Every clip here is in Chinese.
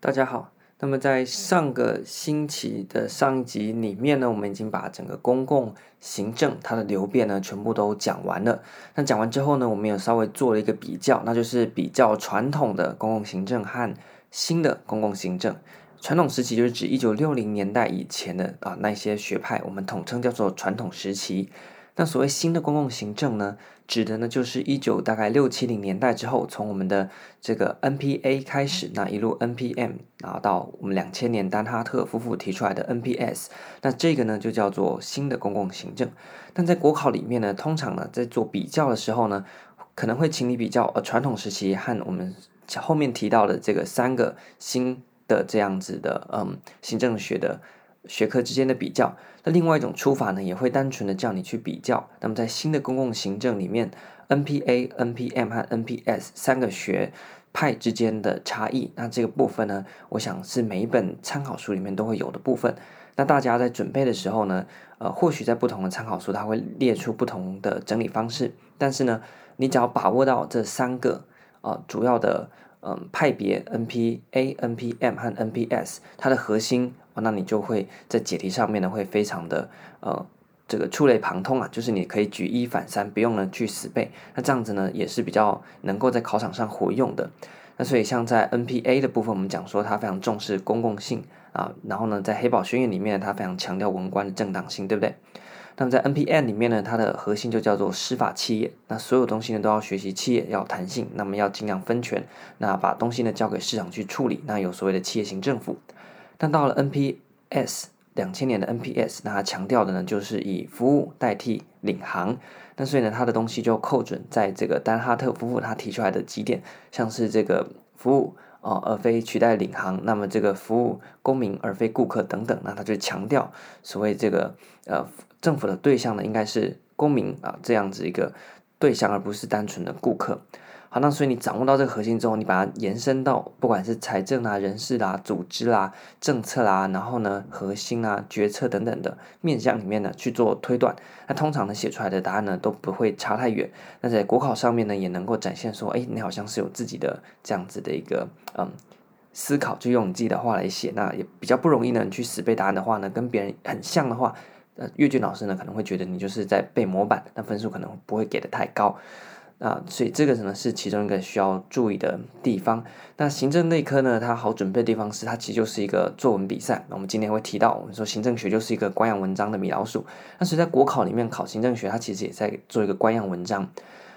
大家好，那么在上个星期的上一集里面呢，我们已经把整个公共行政它的流变呢全部都讲完了。那讲完之后呢，我们有稍微做了一个比较，那就是比较传统的公共行政和新的公共行政。传统时期就是指一九六零年代以前的啊那些学派，我们统称叫做传统时期。那所谓新的公共行政呢，指的呢就是一九大概六七零年代之后，从我们的这个 NPA 开始，那一路 NPM，然后到我们两千年丹哈特夫妇提出来的 NPS，那这个呢就叫做新的公共行政。但在国考里面呢，通常呢在做比较的时候呢，可能会请你比较呃传统时期和我们后面提到的这个三个新的这样子的嗯行政学的。学科之间的比较，那另外一种出法呢，也会单纯的叫你去比较。那么在新的公共行政里面，NPA、NPM 和 NPS 三个学派之间的差异，那这个部分呢，我想是每一本参考书里面都会有的部分。那大家在准备的时候呢，呃，或许在不同的参考书，它会列出不同的整理方式，但是呢，你只要把握到这三个呃主要的。嗯，派别 NPA、NPM 和 NPS，它的核心，那你就会在解题上面呢，会非常的呃，这个触类旁通啊，就是你可以举一反三，不用呢去死背。那这样子呢，也是比较能够在考场上活用的。那所以像在 NPA 的部分，我们讲说它非常重视公共性啊，然后呢，在黑堡宣言里面，它非常强调文官的正当性，对不对？那么在 NPM 里面呢，它的核心就叫做司法企业。那所有东西呢都要学习企业要弹性，那么要尽量分权，那把东西呢交给市场去处理。那有所谓的企业型政府。但到了 NPS 两千年的 NPS，那它强调的呢就是以服务代替领航。那所以呢，它的东西就扣准在这个丹哈特夫妇他提出来的几点，像是这个服务哦、而非取代领航。那么这个服务公民而非顾客等等，那他就强调所谓这个呃。政府的对象呢，应该是公民啊，这样子一个对象，而不是单纯的顾客。好，那所以你掌握到这个核心之后，你把它延伸到不管是财政啊、人事啦、啊、组织啦、啊、政策啦、啊，然后呢，核心啊、决策等等的面向里面呢去做推断，那通常呢写出来的答案呢都不会差太远。那在国考上面呢，也能够展现说，哎，你好像是有自己的这样子的一个嗯思考，就用你自己的话来写，那也比较不容易呢。你去死背答案的话呢，跟别人很像的话。呃，阅卷老师呢可能会觉得你就是在背模板，那分数可能不会给的太高，啊，所以这个呢是其中一个需要注意的地方。那行政内科呢，它好准备的地方是它其实就是一个作文比赛。我们今天会提到，我们说行政学就是一个官样文章的米老鼠。那所以在国考里面考行政学，它其实也在做一个官样文章。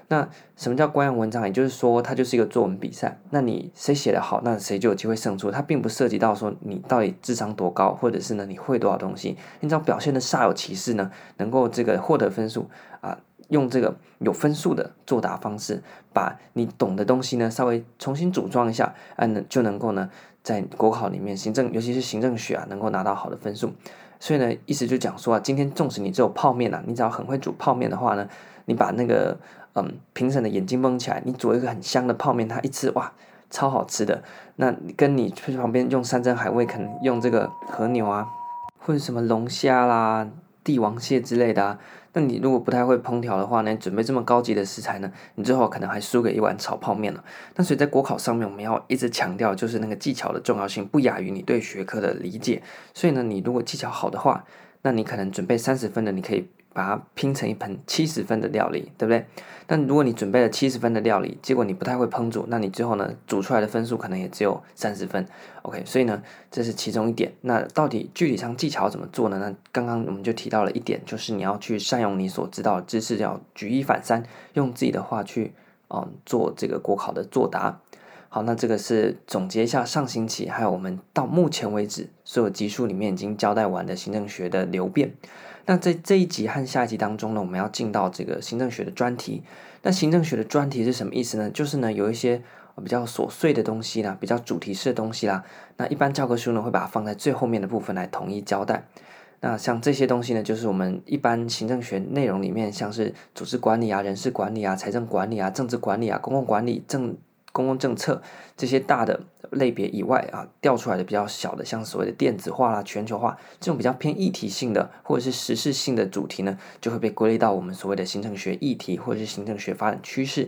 那什么叫官样文章？也就是说，它就是一个作文比赛。那你谁写得好，那谁就有机会胜出。它并不涉及到说你到底智商多高，或者是呢你会多少东西。你只要表现得煞有其事呢，能够这个获得分数啊，用这个有分数的作答方式，把你懂的东西呢稍微重新组装一下，啊，就能够呢在国考里面行政，尤其是行政学啊，能够拿到好的分数。所以呢，意思就讲说啊，今天纵使你只有泡面啊，你只要很会煮泡面的话呢，你把那个。嗯，评审的眼睛蒙起来，你煮一个很香的泡面，他一吃哇，超好吃的。那跟你去旁边用山珍海味，可能用这个和牛啊，或者什么龙虾啦、帝王蟹之类的啊。那你如果不太会烹调的话呢，准备这么高级的食材呢，你最后可能还输给一碗炒泡面了。那所以在国考上面，我们要一直强调，就是那个技巧的重要性，不亚于你对学科的理解。所以呢，你如果技巧好的话，那你可能准备三十分的，你可以。把它拼成一盆七十分的料理，对不对？但如果你准备了七十分的料理，结果你不太会烹煮，那你最后呢，煮出来的分数可能也只有三十分。OK，所以呢，这是其中一点。那到底具体上技巧怎么做呢？那刚刚我们就提到了一点，就是你要去善用你所知道的知识，要举一反三，用自己的话去嗯做这个国考的作答。好，那这个是总结一下上星期还有我们到目前为止所有集数里面已经交代完的行政学的流变。那在这一集和下一集当中呢，我们要进到这个行政学的专题。那行政学的专题是什么意思呢？就是呢有一些比较琐碎的东西啦，比较主题式的东西啦。那一般教科书呢会把它放在最后面的部分来统一交代。那像这些东西呢，就是我们一般行政学内容里面，像是组织管理啊、人事管理啊、财政管理啊、政治管理啊、公共管理、政公共政策这些大的类别以外啊，调出来的比较小的，像所谓的电子化啦、全球化这种比较偏议题性的或者是实事性的主题呢，就会被归类到我们所谓的行政学议题或者是行政学发展趋势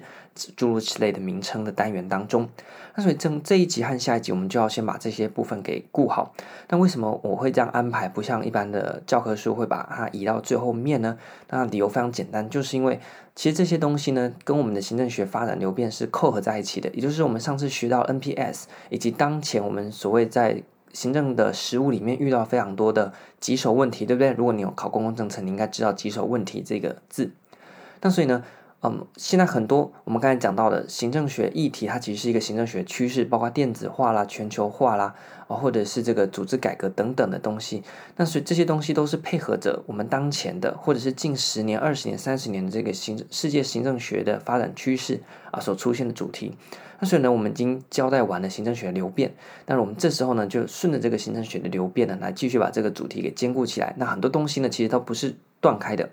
诸如此类的名称的单元当中。那所以这这一集和下一集，我们就要先把这些部分给顾好。那为什么我会这样安排？不像一般的教科书会把它移到最后面呢？那理由非常简单，就是因为。其实这些东西呢，跟我们的行政学发展流变是扣合在一起的，也就是我们上次学到 NPS，以及当前我们所谓在行政的实务里面遇到非常多的棘手问题，对不对？如果你有考公共政策，你应该知道棘手问题这个字。那所以呢，嗯，现在很多我们刚才讲到的行政学议题，它其实是一个行政学趋势，包括电子化啦、全球化啦，啊，或者是这个组织改革等等的东西。那所以这些东西都是配合着我们当前的，或者是近十年、二十年、三十年的这个行世界行政学的发展趋势啊所出现的主题。那所以呢，我们已经交代完了行政学流变，但是我们这时候呢，就顺着这个行政学的流变呢，来继续把这个主题给兼顾起来。那很多东西呢，其实都不是断开的。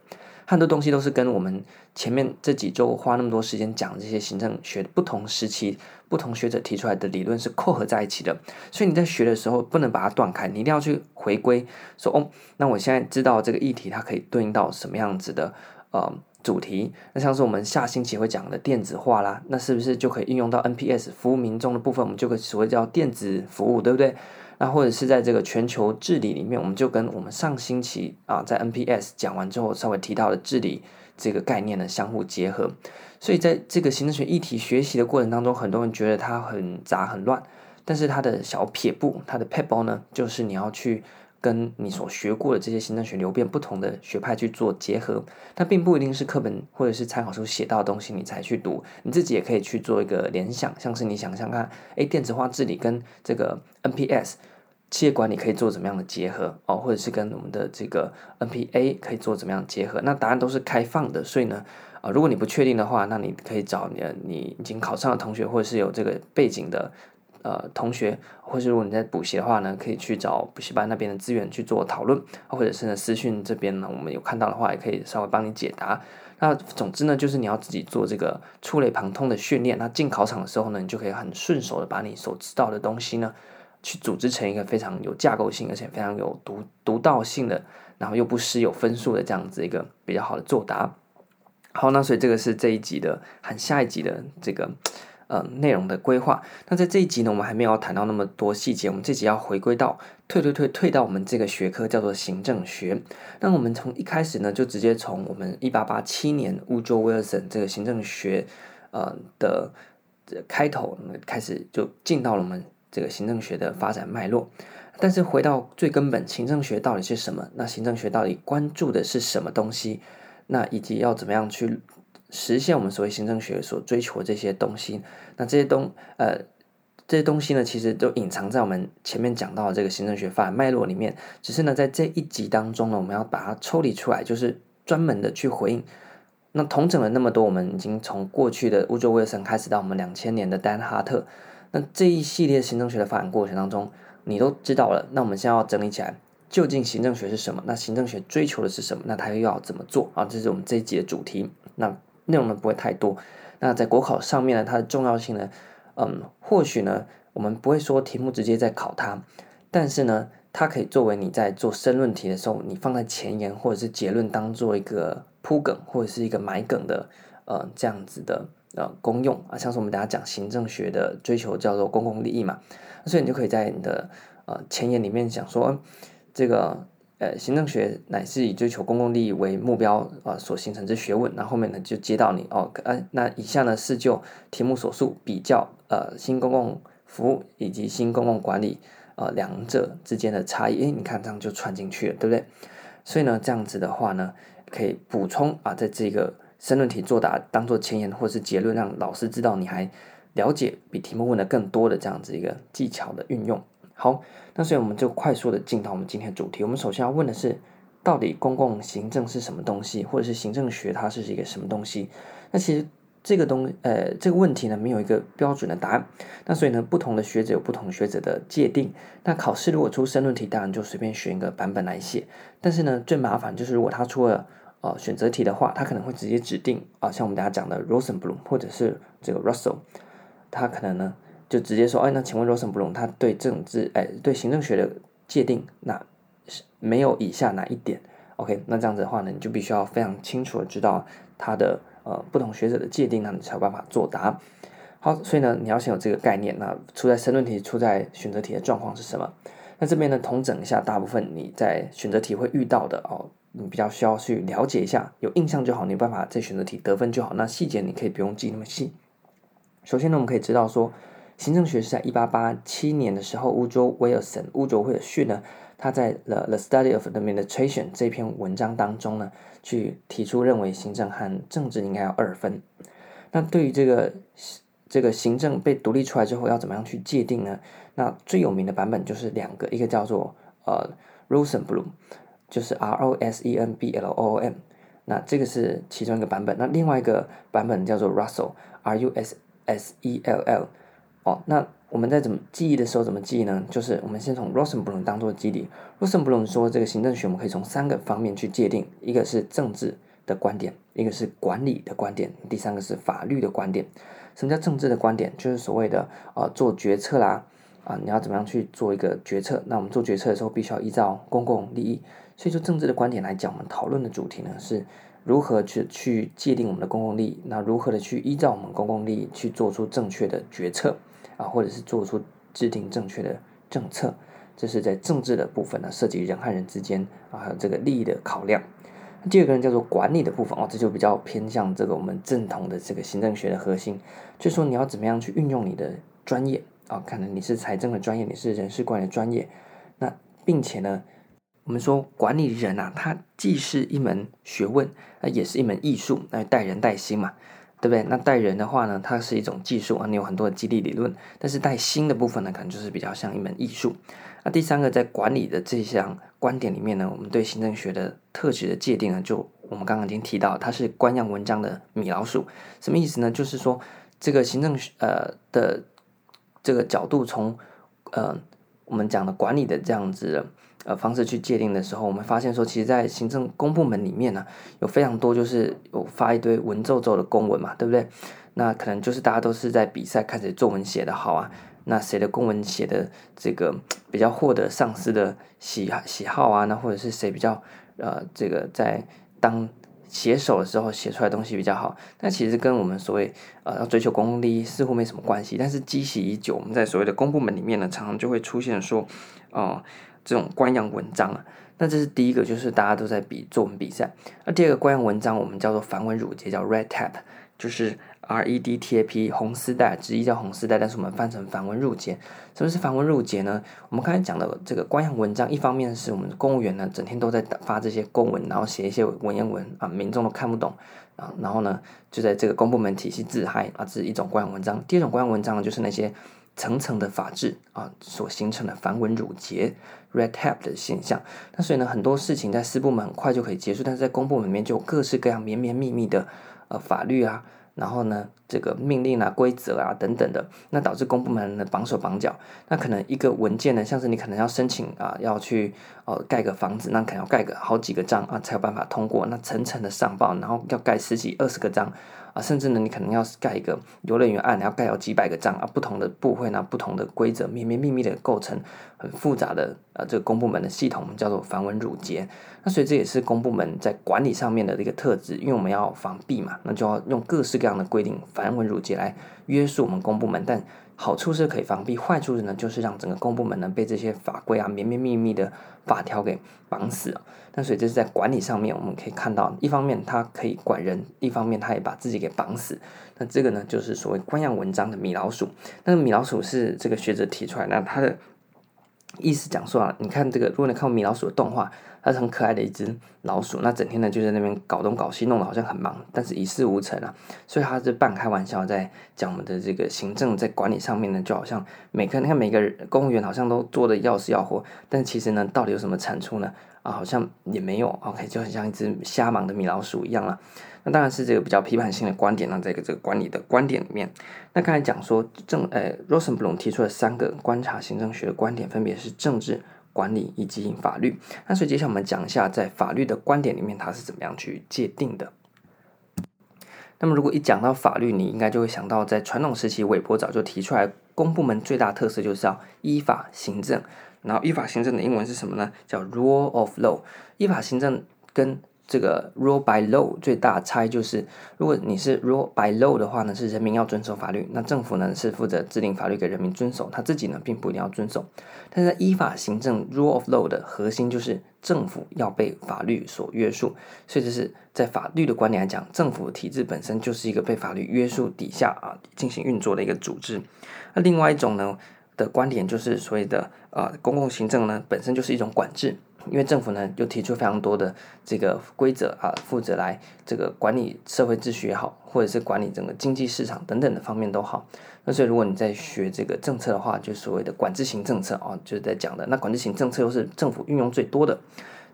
很多东西都是跟我们前面这几周花那么多时间讲这些行政学不同时期、不同学者提出来的理论是扣合在一起的，所以你在学的时候不能把它断开，你一定要去回归，说哦，那我现在知道这个议题它可以对应到什么样子的呃主题，那像是我们下星期会讲的电子化啦，那是不是就可以应用到 NPS 服务民众的部分？我们就可以所谓叫电子服务，对不对？那或者是在这个全球治理里面，我们就跟我们上星期啊在 NPS 讲完之后稍微提到的治理这个概念呢相互结合。所以在这个行政学一体学习的过程当中，很多人觉得它很杂很乱，但是它的小撇步，它的撇步呢，就是你要去。跟你所学过的这些行政学流变不同的学派去做结合，它并不一定是课本或者是参考书写到的东西你才去读，你自己也可以去做一个联想，像是你想想看，哎，电子化治理跟这个 NPS 企业管理可以做怎么样的结合哦，或者是跟我们的这个 NPA 可以做怎么样结合？那答案都是开放的，所以呢，啊，如果你不确定的话，那你可以找你的你已经考上的同学，或者是有这个背景的。呃，同学，或是如果你在补习的话呢，可以去找补习班那边的资源去做讨论，或者是呢私讯这边呢，我们有看到的话，也可以稍微帮你解答。那总之呢，就是你要自己做这个触类旁通的训练。那进考场的时候呢，你就可以很顺手的把你所知道的东西呢，去组织成一个非常有架构性，而且非常有独独到性的，然后又不失有分数的这样子一个比较好的作答。好，那所以这个是这一集的，和下一集的这个。呃，内容的规划。那在这一集呢，我们还没有谈到那么多细节。我们这集要回归到退退退退到我们这个学科叫做行政学。那我们从一开始呢，就直接从我们一八八七年 Woodrow Wilson 这个行政学呃的开头开始，就进到了我们这个行政学的发展脉络。但是回到最根本，行政学到底是什么？那行政学到底关注的是什么东西？那以及要怎么样去？实现我们所谓行政学所追求的这些东西，那这些东呃这些东西呢，其实都隐藏在我们前面讲到的这个行政学发展脉络里面。只是呢，在这一集当中呢，我们要把它抽离出来，就是专门的去回应。那统整了那么多，我们已经从过去的乌佐威尔森开始到我们两千年的丹哈特，那这一系列行政学的发展过程当中，你都知道了。那我们现在要整理起来，究竟行政学是什么？那行政学追求的是什么？那它又要怎么做啊？这是我们这一集的主题。那内容呢不会太多，那在国考上面呢，它的重要性呢，嗯，或许呢，我们不会说题目直接在考它，但是呢，它可以作为你在做申论题的时候，你放在前言或者是结论当做一个铺梗或者是一个埋梗的，呃，这样子的呃功用啊，像是我们大家讲行政学的追求叫做公共利益嘛，所以你就可以在你的呃前言里面讲说这个。呃，行政学乃是以追求公共利益为目标啊、呃、所形成之学问。那后，面呢就接到你哦，呃，那以下呢是就题目所述比较呃新公共服务以及新公共管理呃两者之间的差异。诶，你看这样就串进去了，对不对？所以呢，这样子的话呢，可以补充啊，在这个申论题作答当做前言或是结论，让老师知道你还了解比题目问的更多的这样子一个技巧的运用。好，那所以我们就快速的进到我们今天的主题。我们首先要问的是，到底公共行政是什么东西，或者是行政学它是一个什么东西？那其实这个东呃这个问题呢，没有一个标准的答案。那所以呢，不同的学者有不同学者的界定。那考试如果出申论题，当然就随便选一个版本来写。但是呢，最麻烦就是如果他出了呃选择题的话，他可能会直接指定啊、像我们大家讲的 Rosenblum 或者是这个 Russell。他可能呢就直接说，哎，那请问 Rosenblum 他对政治，哎，对行政学的界定，那是没有以下哪一点？OK，那这样子的话呢，你就必须要非常清楚的知道他的呃不同学者的界定，那你才有办法作答。好，所以呢，你要先有这个概念。那出在申论题、出在选择题的状况是什么？那这边呢，统整一下大部分你在选择题会遇到的哦，你比较需要去了解一下，有印象就好，你有办法在选择题得分就好。那细节你可以不用记那么细。首先呢，我们可以知道说，行政学是在一八八七年的时候，乌卓威尔森、乌卓威尔逊呢，他在《The The Study of Administration》这篇文章当中呢，去提出认为行政和政治应该要二分。那对于这个。这个行政被独立出来之后，要怎么样去界定呢？那最有名的版本就是两个，一个叫做呃 Rosenblum，就是 R O S E N B L O O M，那这个是其中一个版本。那另外一个版本叫做 Russell，R U S S E L L。哦，那我们在怎么记忆的时候怎么记忆呢？就是我们先从 Rosenblum 当做基底。Rosenblum 说，这个行政学我们可以从三个方面去界定，一个是政治的观点，一个是管理的观点，第三个是法律的观点。什么叫政治的观点？就是所谓的啊、做决策啦，啊、你要怎么样去做一个决策？那我们做决策的时候，必须要依照公共利益。所以，说政治的观点来讲，我们讨论的主题呢，是如何去去界定我们的公共利益，那如何的去依照我们公共利益去做出正确的决策啊，或者是做出制定正确的政策。这是在政治的部分呢，涉及人和人之间啊，还有这个利益的考量。第二个人叫做管理的部分哦，这就比较偏向这个我们正统的这个行政学的核心，就是说你要怎么样去运用你的专业啊，可能你是财政的专业，你是人事管理的专业，那并且呢，我们说管理人啊，他既是一门学问，啊，也是一门艺术，那带人带心嘛，对不对？那带人的话呢，它是一种技术啊，你有很多的激励理论，但是带心的部分呢，可能就是比较像一门艺术。那第三个在管理的这项观点里面呢，我们对行政学的特质的界定呢，就我们刚刚已经提到，它是官样文章的米老鼠，什么意思呢？就是说这个行政学呃的这个角度，从呃我们讲的管理的这样子呃方式去界定的时候，我们发现说，其实，在行政公部门里面呢，有非常多就是有发一堆文绉绉的公文嘛，对不对？那可能就是大家都是在比赛，看谁作文写得好啊。那谁的公文写的这个比较获得上司的喜喜好啊？那或者是谁比较呃这个在当写手的时候写出来东西比较好？那其实跟我们所谓呃要追求公共利似乎没什么关系。但是积习已久，我们在所谓的公部门里面呢，常常就会出现说哦、这种官样文章啊。那这是第一个，就是大家都在比作文比赛。那第二个官样文章，我们叫做繁文缛节，叫 red tape，就是。R E D T A P 红丝带，直译叫红丝带，但是我们翻成繁文缛节。什么是繁文缛节呢？我们刚才讲的这个官样文章，一方面是我们公务员呢整天都在发这些公文，然后写一些文言文啊，民众都看不懂啊，然后呢就在这个公部门体系自嗨啊，这是一种官样文章。第二种官样文章呢，就是那些层层的法制啊所形成的繁文缛节 （red tape） 的现象。那所以呢，很多事情在私部门很快就可以结束，但是在公部门里面就各式各样绵绵密密的呃法律啊。然后呢，这个命令啊、规则啊等等的，那导致公部门的绑手绑脚。那可能一个文件呢，像是你可能要申请啊，要去哦盖个房子，那可能要盖个好几个章啊，才有办法通过。那层层的上报，然后要盖十几、二十个章。啊，甚至呢，你可能要盖一个游乐园案，要盖有几百个章啊，不同的部会呢，不同的规则，绵绵密密的构成很复杂的啊，这个公部门的系统，叫做繁文缛节。那所以这也是公部门在管理上面的一个特质，因为我们要防弊嘛，那就要用各式各样的规定，繁文缛节来约束我们公部门，但。好处是可以防弊，坏处呢就是让整个公部门呢被这些法规啊绵绵密密的法条给绑死了。那所以这是在管理上面，我们可以看到，一方面它可以管人，一方面它也把自己给绑死。那这个呢就是所谓官样文章的米老鼠。那米老鼠是这个学者提出来，那他的意思讲说啊，你看这个，如果你看过米老鼠的动画。它是很可爱的一只老鼠，那整天呢就在那边搞东搞西，弄得好像很忙，但是一事无成啊。所以他是半开玩笑在讲我们的这个行政在管理上面呢，就好像每个你看每个公务员好像都做的要死要活，但其实呢，到底有什么产出呢？啊，好像也没有。OK，就很像一只瞎忙的米老鼠一样了。那当然是这个比较批判性的观点呢，在这个这个管理的观点里面，那刚才讲说政呃，Rosenblum 提出了三个观察行政学的观点，分别是政治。管理以及法律，那所以接下来我们讲一下，在法律的观点里面，它是怎么样去界定的。那么如果一讲到法律，你应该就会想到，在传统时期，韦伯早就提出来，公部门最大特色就是要依法行政。然后依法行政的英文是什么呢？叫 rule of law。依法行政跟这个 rule by law 最大差异就是，如果你是 rule by law 的话呢，是人民要遵守法律，那政府呢是负责制定法律给人民遵守，他自己呢并不一定要遵守。但是在依法行政 rule of law 的核心就是政府要被法律所约束，所以这是在法律的观点来讲，政府体制本身就是一个被法律约束底下啊进行运作的一个组织。那另外一种呢的观点就是所谓的啊公共行政呢本身就是一种管制。因为政府呢，又提出非常多的这个规则啊，负责来这个管理社会秩序也好，或者是管理整个经济市场等等的方面都好。那所以，如果你在学这个政策的话，就所谓的管制型政策啊，就是在讲的。那管制型政策又是政府运用最多的。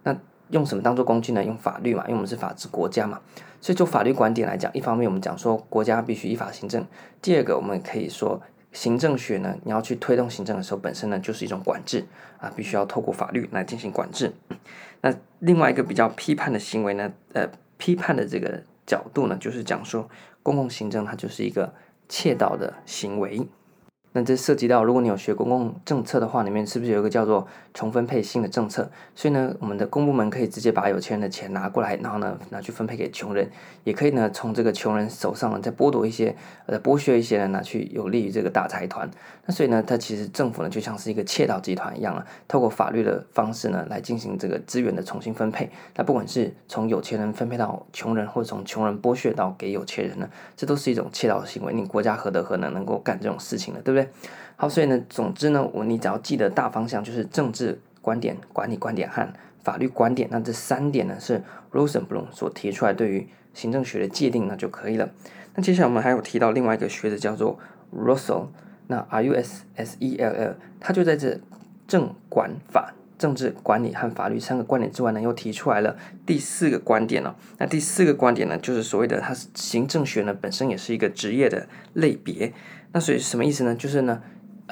那用什么当做工具呢？用法律嘛，因为我们是法治国家嘛。所以，就法律观点来讲，一方面我们讲说国家必须依法行政；第二个，我们可以说。行政学呢，你要去推动行政的时候，本身呢就是一种管制啊，必须要透过法律来进行管制。那另外一个比较批判的行为呢，呃，批判的这个角度呢，就是讲说公共行政它就是一个窃盗的行为。那这涉及到，如果你有学公共政策的话，里面是不是有一个叫做重分配新的政策？所以呢，我们的公部门可以直接把有钱人的钱拿过来，然后呢拿去分配给穷人，也可以呢从这个穷人手上再剥夺一些，呃，剥削一些人拿去有利于这个大财团。那所以呢，它其实政府呢就像是一个窃盗集团一样啊，透过法律的方式呢来进行这个资源的重新分配。那不管是从有钱人分配到穷人，或者从穷人剥削到给有钱人呢，这都是一种窃盗行为。你国家何德何能能够干这种事情呢？对不对？好，所以呢，总之呢，我你只要记得大方向就是政治观点、管理观点和法律观点，那这三点呢是 Rosenblum 所提出来对于行政学的界定呢就可以了。那接下来我们还有提到另外一个学者叫做 Russell，那 R U S S E L L，他就在这政管法、政治管理和法律三个观点之外呢，又提出来了第四个观点了。那第四个观点呢，就是所谓的它是行政学呢本身也是一个职业的类别。那所以什么意思呢？就是呢。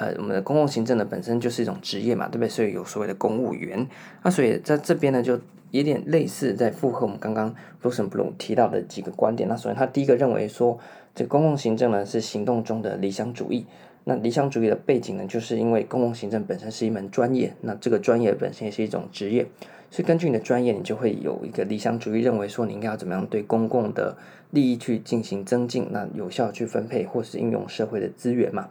呃，我们的公共行政呢本身就是一种职业嘛，对不对？所以有所谓的公务员。那所以在这边呢，就有点类似，在符合我们刚刚 Rosenblum 提到的几个观点。那首先，他第一个认为说，这公共行政呢是行动中的理想主义。那理想主义的背景呢，就是因为公共行政本身是一门专业，那这个专业本身也是一种职业。所以根据你的专业，你就会有一个理想主义，认为说你应该要怎么样对公共的利益去进行增进，那有效去分配或是应用社会的资源嘛。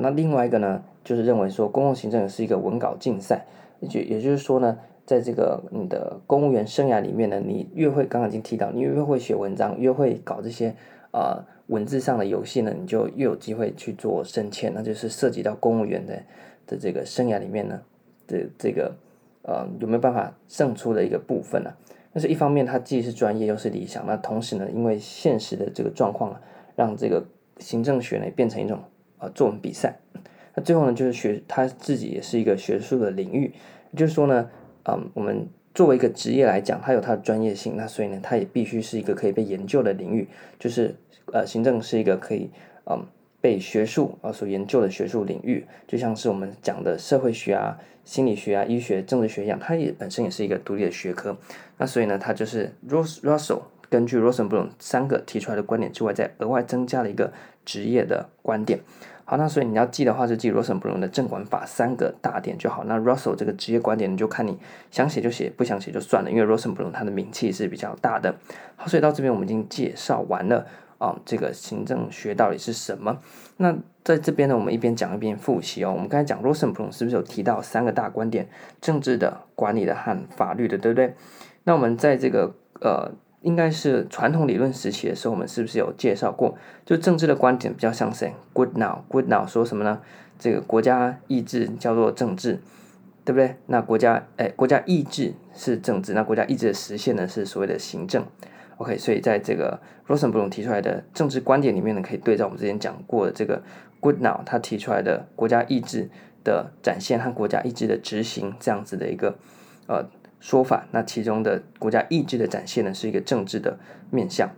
那另外一个呢，就是认为说公共行政是一个文稿竞赛，也就也就是说呢，在这个你的公务员生涯里面呢，你越会刚刚已经提到，你越会写文章，越会搞这些呃文字上的游戏呢，你就越有机会去做升迁，那就是涉及到公务员的的这个生涯里面呢的这个呃有没有办法胜出的一个部分呢？但是一方面它既是专业又是理想，那同时呢，因为现实的这个状况啊，让这个行政学呢变成一种。啊，作文比赛，那最后呢，就是学他自己也是一个学术的领域，就是说呢，嗯，我们作为一个职业来讲，它有它的专业性，那所以呢，它也必须是一个可以被研究的领域，就是呃，行政是一个可以嗯被学术啊所研究的学术领域，就像是我们讲的社会学啊、心理学啊、医学、政治学一样，它也本身也是一个独立的学科，那所以呢，它就是 ros russell 根据 Rosenblum 三个提出来的观点之外，再额外增加了一个。职业的观点，好，那所以你要记的话，就记 Rosenblum 的政管法三个大点就好。那 Russell 这个职业观点，你就看你想写就写，不想写就算了，因为 Rosenblum 它的名气是比较大的。好，所以到这边我们已经介绍完了啊、嗯，这个行政学到底是什么？那在这边呢，我们一边讲一边复习哦。我们刚才讲 Rosenblum 是不是有提到三个大观点：政治的、管理的和法律的，对不对？那我们在这个呃。应该是传统理论时期的时候，我们是不是有介绍过？就政治的观点比较像谁？Goodnow，Goodnow 说什么呢？这个国家意志叫做政治，对不对？那国家哎，国家意志是政治，那国家意志的实现呢是所谓的行政。OK，所以在这个 Rosenblum 提出来的政治观点里面呢，可以对照我们之前讲过的这个 Goodnow 他提出来的国家意志的展现和国家意志的执行这样子的一个呃。说法，那其中的国家意志的展现呢，是一个政治的面向。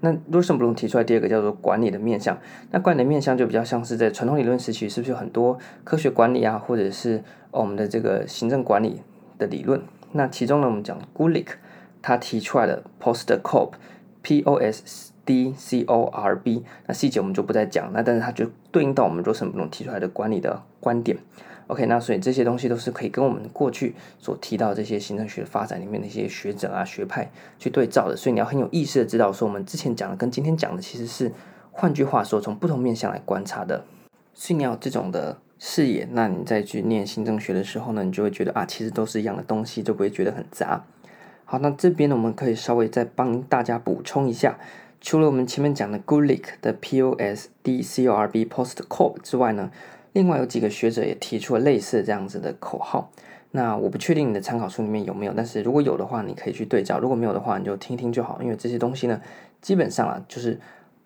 那 Rosenblum 提出来第二个叫做管理的面向，那管理的面向就比较像是在传统理论时期，是不是有很多科学管理啊，或者是我们的这个行政管理的理论？那其中呢，我们讲 Gulick 他提出来的 Post Corp P O S D C O R B，那细节我们就不再讲。那但是它就对应到我们罗森堡提出来的管理的观点。OK，那所以这些东西都是可以跟我们过去所提到这些行政学发展里面的一些学者啊学派去对照的。所以你要很有意识的知道，说我们之前讲的跟今天讲的其实是，换句话说，从不同面向来观察的。所以你要这种的视野，那你再去念行政学的时候呢，你就会觉得啊，其实都是一样的东西，就不会觉得很杂。好，那这边呢，我们可以稍微再帮大家补充一下，除了我们前面讲的 Gulick 的 P O S D C O R B Post Corp 之外呢，另外有几个学者也提出了类似这样子的口号。那我不确定你的参考书里面有没有，但是如果有的话，你可以去对照；如果没有的话，你就听听就好。因为这些东西呢，基本上啊，就是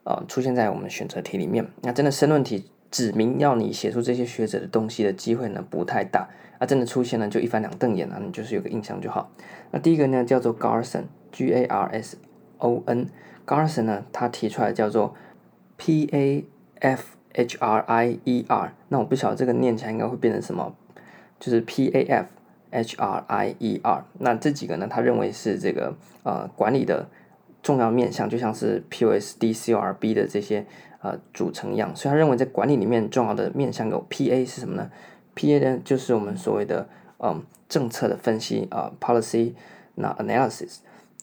呃出现在我们选择题里面。那真的申论题指明要你写出这些学者的东西的机会呢，不太大。啊，真的出现呢就一翻两瞪眼啊，你就是有个印象就好。那第一个呢叫做 Garson，G A R S O N，Garson 呢他提出来叫做 P A F H R I E R，那我不晓得这个念起来应该会变成什么，就是 P A F H R I E R。那这几个呢，他认为是这个呃管理的重要面向，就像是 POSDCRB 的这些呃组成一样，所以他认为在管理里面重要的面向有 P A 是什么呢？P A 呢，就是我们所谓的嗯政策的分析啊、，policy 那 analysis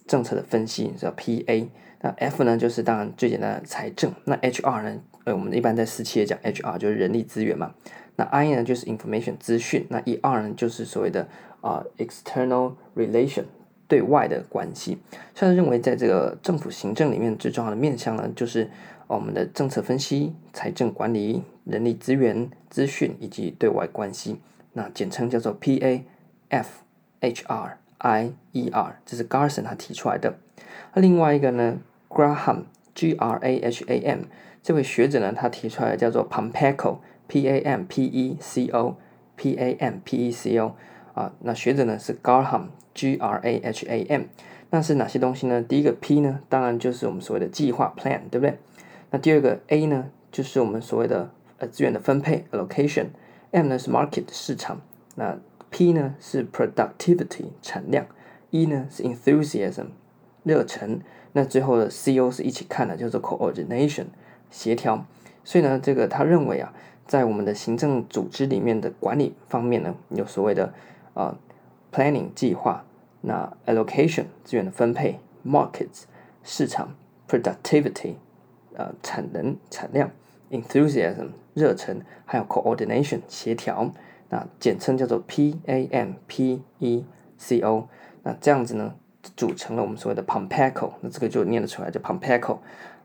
政策的分析叫 P A。那 F 呢，就是当然最简单的财政。那 H R 呢，呃，我们一般在四期也讲 H R 就是人力资源嘛。那 I 呢，就是 information 资讯。那 E R 呢，就是所谓的啊、external relation 对外的关系。所以他认为在这个政府行政里面最重要的面向呢，就是我们的政策分析、财政管理。人力资源、资讯以及对外关系，那简称叫做 P A F H R I E R，这是 Garson 他提出来的。那另外一个呢，Graham G R A H A M 这位学者呢，他提出来叫做 Pampeco P A M P E C O P A M P E C O 啊，那学者呢是 Graham G R A H A M，那是哪些东西呢？第一个 P 呢，当然就是我们所谓的计划 Plan，对不对？那第二个 A 呢，就是我们所谓的呃资源的分配 allocation，M 呢是 market 市场，那 P 呢是 productivity 产量，E 呢是 enthusiasm 热忱，那最后的 CO 是一起看的，叫做 coordination 协调。所以呢，这个他认为啊，在我们的行政组织里面的管理方面呢，有所谓的啊、呃、planning 计划，那 allocation 资源的分配，markets 市场，productivity 呃产能产量，enthusiasm 热忱，还有 coordination 协调，那简称叫做 P A M P E C O，那这样子呢，组成了我们所谓的 Pampeco，那这个就念得出来，叫 Pampeco。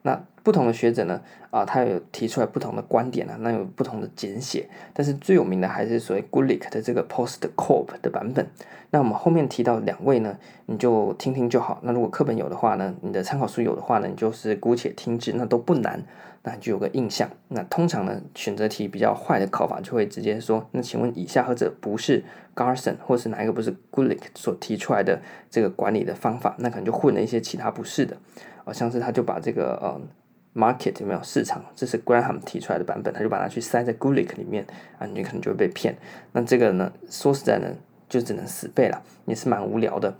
那不同的学者呢，啊，他有提出来不同的观点啊，那有不同的简写，但是最有名的还是所谓 Gulick 的这个 Post Corp 的版本。那我们后面提到两位呢，你就听听就好。那如果课本有的话呢，你的参考书有的话呢，你就是姑且听之，那都不难，那你就有个印象。那通常呢，选择题比较坏的考法就会直接说，那请问以下何者不是 Garson 或是哪一个不是 Gulick 所提出来的这个管理的方法？那可能就混了一些其他不是的。好像是他就把这个呃 market 有没有市场，这是 Graham 提出来的版本，他就把它去塞在 Gulick 里面啊，你可能就会被骗。那这个呢，说实在呢，就只能死背了，也是蛮无聊的。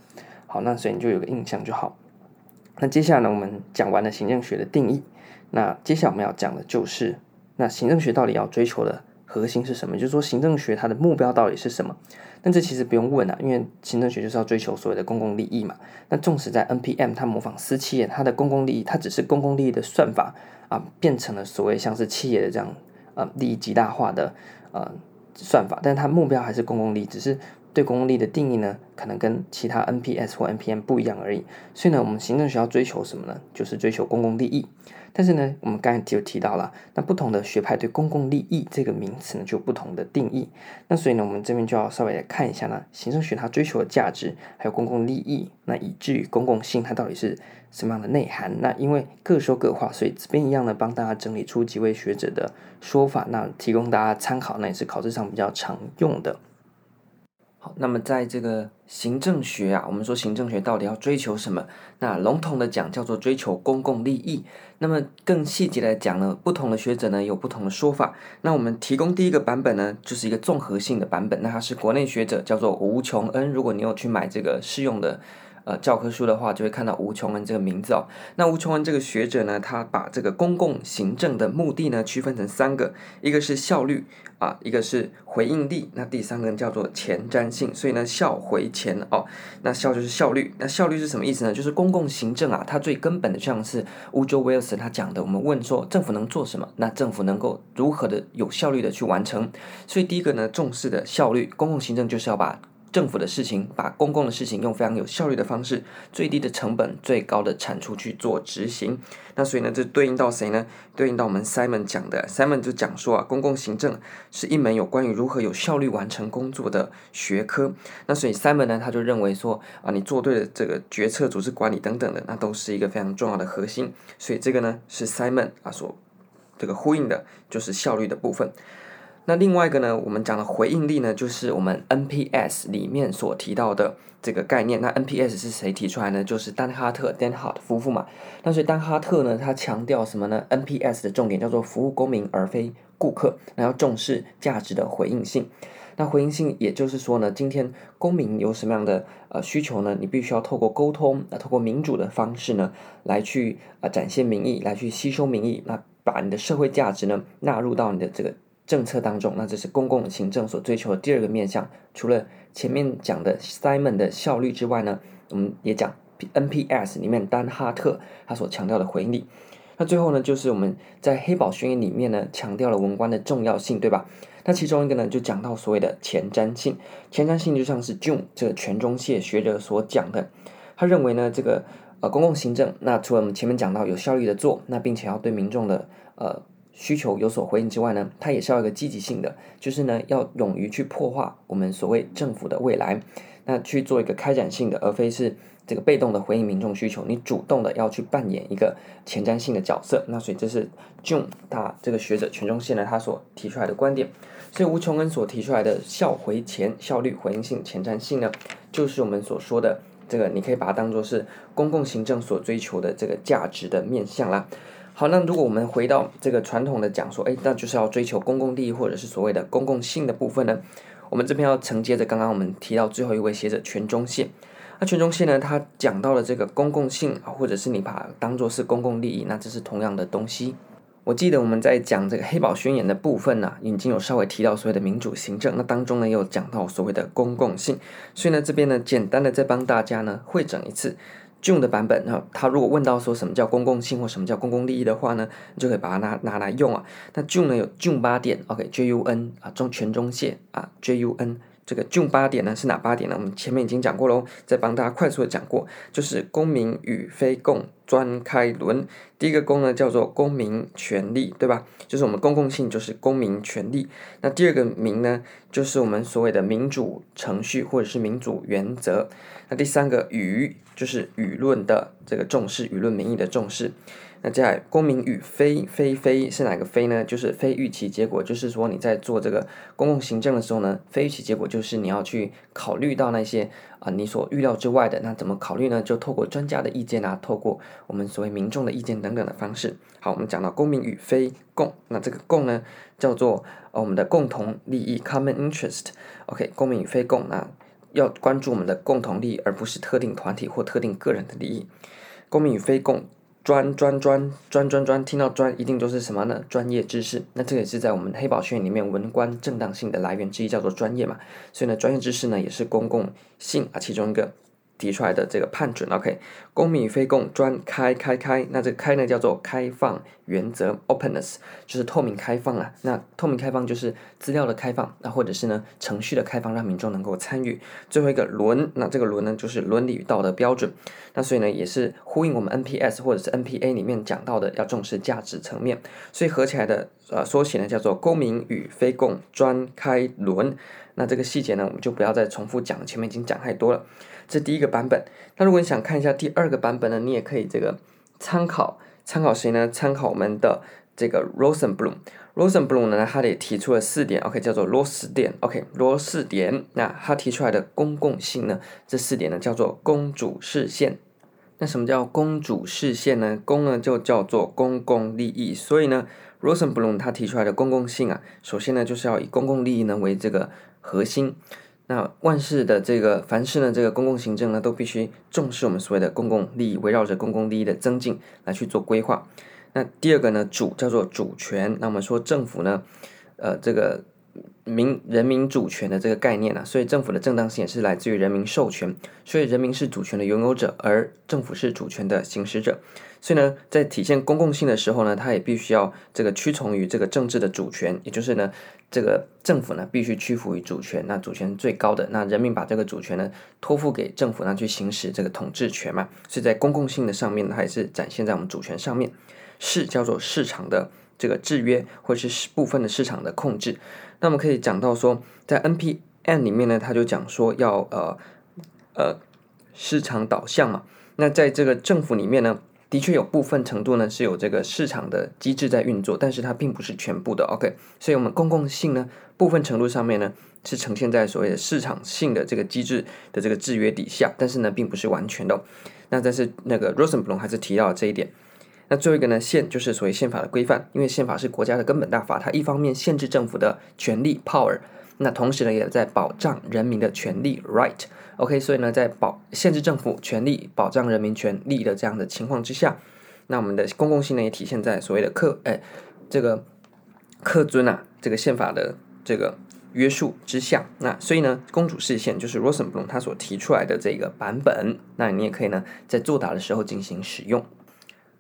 好，那所以你就有个印象就好。那接下来呢，我们讲完了行政学的定义，那接下来我们要讲的就是，那行政学到底要追求的核心是什么？就是说行政学它的目标到底是什么？但这其实不用问啊，因为行政学就是要追求所谓的公共利益嘛。那纵使在 NPM 它模仿私企业，它的公共利益它只是公共利益的算法啊，变成了所谓像是企业的这样呃利益极大化的呃算法，但是它目标还是公共利益，只是对公共利益的定义呢，可能跟其他 NPS 或 NPM 不一样而已。所以呢，我们行政学要追求什么呢？就是追求公共利益。但是呢，我们刚才就提到了，那不同的学派对公共利益这个名词呢，就不同的定义。那所以呢，我们这边就要稍微来看一下呢，行政学它追求的价值，还有公共利益，那以至于公共性它到底是什么样的内涵？那因为各说各话，所以这边一样呢，帮大家整理出几位学者的说法，那提供大家参考，那也是考试上比较常用的。好，那么在这个行政学啊，我们说行政学到底要追求什么？那笼统的讲叫做追求公共利益。那么更细节来讲呢，不同的学者呢有不同的说法。那我们提供第一个版本呢，就是一个综合性的版本。那它是国内学者叫做吴琼恩。如果你有去买这个试用的呃教科书的话，就会看到吴琼恩这个名字哦。那吴琼恩这个学者呢，他把这个公共行政的目的呢区分成三个，一个是效率啊，一个是回应力，那第三个叫做前瞻性。所以呢，效回前哦，那效就是效率，那效率是什么意思呢？就是公共行政啊，它最根本的像是 Woodrow Wilson 他讲的，我们问说政府能做什么？那政府能够如何的有效率的去完成？所以第一个呢，重视的效率，公共行政就是要把。政府的事情，把公共的事情用非常有效率的方式，最低的成本、最高的产出去做执行。那所以呢，这对应到谁呢？对应到我们 Simon 讲的，Simon 就讲说啊，公共行政是一门有关于如何有效率完成工作的学科。那所以 Simon 呢，他就认为说啊，你做对了这个决策、组织管理等等的，那都是一个非常重要的核心。所以这个呢，是 Simon 啊所这个呼应的，就是效率的部分。那另外一个呢，我们讲的回应力呢，就是我们 NPS 里面所提到的这个概念。那 NPS 是谁提出来呢？就是丹哈特 Dan Hart 夫妇嘛。那所以丹哈特呢，他强调什么呢？NPS 的重点叫做服务公民而非顾客，那要重视价值的回应性。那回应性也就是说呢，今天公民有什么样的呃需求呢？你必须要透过沟通，那透过民主的方式呢，来去啊、呃、展现民意，来去吸收民意，那把你的社会价值呢纳入到你的这个。政策当中，那这是公共行政所追求的第二个面向。除了前面讲的 Simon 的效率之外呢，我们也讲 NPS 里面丹哈特他所强调的回应力。那最后呢，就是我们在黑宝宣言里面呢强调了文官的重要性，对吧？那其中一个呢就讲到所谓的前瞻性。前瞻性就像是 June 这个全中谢学者所讲的，他认为呢这个呃公共行政，那除了我们前面讲到有效率的做，那并且要对民众的呃。需求有所回应之外呢，它也是要一个积极性的，就是呢要勇于去破坏我们所谓政府的未来，那去做一个开展性的，而非是这个被动的回应民众需求，你主动的要去扮演一个前瞻性的角色。那所以这是 June 他这个学者全中线呢他所提出来的观点。所以吴琼恩所提出来的效回前、效率、回应性、前瞻性呢，就是我们所说的这个，你可以把它当做是公共行政所追求的这个价值的面向啦。好，那如果我们回到这个传统的讲说，哎，那就是要追求公共利益或者是所谓的公共性的部分呢？我们这边要承接着刚刚我们提到最后一位学者全中线。那全中线呢，他讲到了这个公共性，或者是你把当做是公共利益，那这是同样的东西。我记得我们在讲这个黑宝宣言的部分呢、已经有稍微提到所谓的民主行政，那当中呢也有讲到所谓的公共性，所以呢这边呢简单的再帮大家呢汇整一次。June 的版本，那他如果问到说什么叫公共性或什么叫公共利益的话呢，你就可以把它拿拿来用啊。那 June 呢有 June 八点，OK，J U N 啊，中全中线啊，J U N。这个 June 八点呢是哪八点呢？我们前面已经讲过喽，再帮大家快速的讲过，就是公民与非共专开轮。第一个公呢叫做公民权利，对吧？就是我们公共性就是公民权利。那第二个民呢，就是我们所谓的民主程序或者是民主原则。那第三个与就是舆论的这个重视，舆论民意的重视。那接下来，公民与非非非是哪个非呢？就是非预期结果，就是说你在做这个公共行政的时候呢，非预期结果就是你要去考虑到那些啊、你所预料之外的。那怎么考虑呢？就透过专家的意见啊，透过我们所谓民众的意见等等的方式。好，我们讲到公民与非共，那这个共呢叫做、呃、我们的共同利益 （common interest）。OK，公民与非共，那要关注我们的共同利益，而不是特定团体或特定个人的利益。公民与非共。专专专专专专，听到专一定都是什么呢？专业知识。那这也是在我们黑宝学院里面文官正当性的来源之一，叫做专业嘛。所以呢，专业知识呢也是公共性啊其中一个。提出来的这个判准，OK，公民与非共专开开开，那这个开呢叫做开放原则，openness 就是透明开放啊。那透明开放就是资料的开放，那或者是呢程序的开放，让民众能够参与。最后一个伦，那这个伦呢就是伦理与道德标准。那所以呢也是呼应我们 NPS 或者是 NPA 里面讲到的要重视价值层面。所以合起来的呃缩写呢叫做公民与非共专开伦。那这个细节呢我们就不要再重复讲，前面已经讲太多了。这第一个版本，那如果你想看一下第二个版本呢，你也可以这个参考参考谁呢？参考我们的这个 Rosenblum。Rosenblum 呢，他也提出了四点，OK，叫做罗斯点，OK，罗斯点。那他提出来的公共性呢，这四点呢叫做公主视线。那什么叫公主视线呢？公呢就叫做公共利益，所以呢，Rosenblum 他提出来的公共性啊，首先呢就是要以公共利益呢为这个核心。那万事的这个凡事呢，这个公共行政呢，都必须重视我们所谓的公共利益，围绕着公共利益的增进来去做规划。那第二个呢，主叫做主权。那我们说政府呢，呃，这个。民人民主权的这个概念啊，所以政府的正当性也是来自于人民授权，所以人民是主权的拥有者，而政府是主权的行使者。所以呢，在体现公共性的时候呢，它也必须要这个屈从于这个政治的主权，也就是呢，这个政府呢必须屈服于主权，那主权最高的，那人民把这个主权呢托付给政府，那去行使这个统治权嘛。所以在公共性的上面，它也是展现在我们主权上面。市叫做市场的这个制约，或是部分的市场的控制。那我们可以讲到说，在 NPM 里面呢，他就讲说要呃呃市场导向嘛。那在这个政府里面呢，的确有部分程度呢是有这个市场的机制在运作，但是它并不是全部的。OK，所以我们公共性呢，部分程度上面呢是呈现在所谓的市场性的这个机制的这个制约底下，但是呢并不是完全的。那但是那个 Rosenblum 还是提到了这一点。那最后一个呢，宪就是所谓宪法的规范，因为宪法是国家的根本大法，它一方面限制政府的权力 power，那同时呢也在保障人民的权利 right。OK，所以呢在保限制政府权力、保障人民权利的这样的情况之下，那我们的公共性呢也体现在所谓的客哎这个客尊啊这个宪法的这个约束之下。那所以呢公主视线就是 Rosenblum 他所提出来的这个版本，那你也可以呢在作答的时候进行使用。